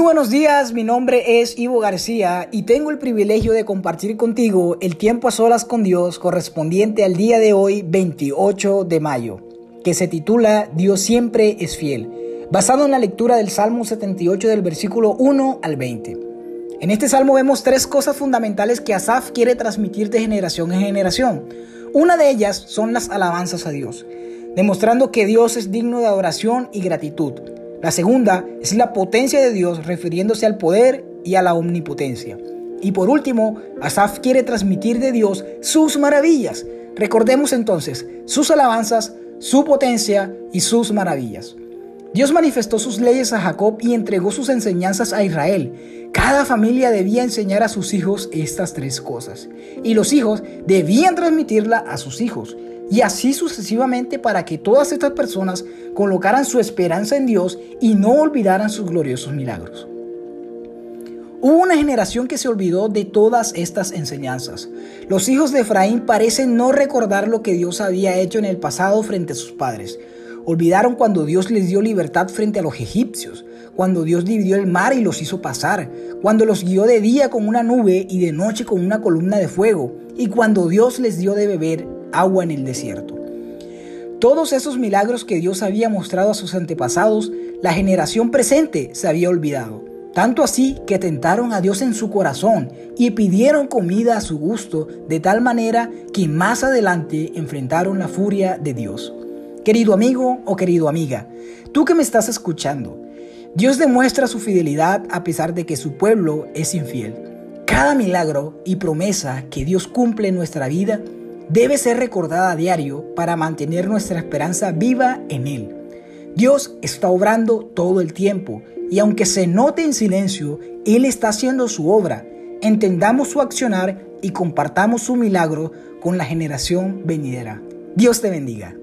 buenos días, mi nombre es Ivo García y tengo el privilegio de compartir contigo el tiempo a solas con Dios correspondiente al día de hoy, 28 de mayo, que se titula Dios siempre es fiel, basado en la lectura del Salmo 78 del versículo 1 al 20. En este salmo vemos tres cosas fundamentales que Asaf quiere transmitir de generación en generación. Una de ellas son las alabanzas a Dios, demostrando que Dios es digno de adoración y gratitud. La segunda es la potencia de Dios refiriéndose al poder y a la omnipotencia. Y por último, Asaf quiere transmitir de Dios sus maravillas. Recordemos entonces sus alabanzas, su potencia y sus maravillas. Dios manifestó sus leyes a Jacob y entregó sus enseñanzas a Israel. Cada familia debía enseñar a sus hijos estas tres cosas. Y los hijos debían transmitirla a sus hijos y así sucesivamente para que todas estas personas colocaran su esperanza en Dios y no olvidaran sus gloriosos milagros. Hubo una generación que se olvidó de todas estas enseñanzas. Los hijos de Efraín parecen no recordar lo que Dios había hecho en el pasado frente a sus padres. Olvidaron cuando Dios les dio libertad frente a los egipcios, cuando Dios dividió el mar y los hizo pasar, cuando los guió de día con una nube y de noche con una columna de fuego, y cuando Dios les dio de beber agua en el desierto. Todos esos milagros que Dios había mostrado a sus antepasados, la generación presente se había olvidado. Tanto así que tentaron a Dios en su corazón y pidieron comida a su gusto, de tal manera que más adelante enfrentaron la furia de Dios. Querido amigo o querido amiga, tú que me estás escuchando, Dios demuestra su fidelidad a pesar de que su pueblo es infiel. Cada milagro y promesa que Dios cumple en nuestra vida debe ser recordada a diario para mantener nuestra esperanza viva en Él. Dios está obrando todo el tiempo y aunque se note en silencio, Él está haciendo su obra. Entendamos su accionar y compartamos su milagro con la generación venidera. Dios te bendiga.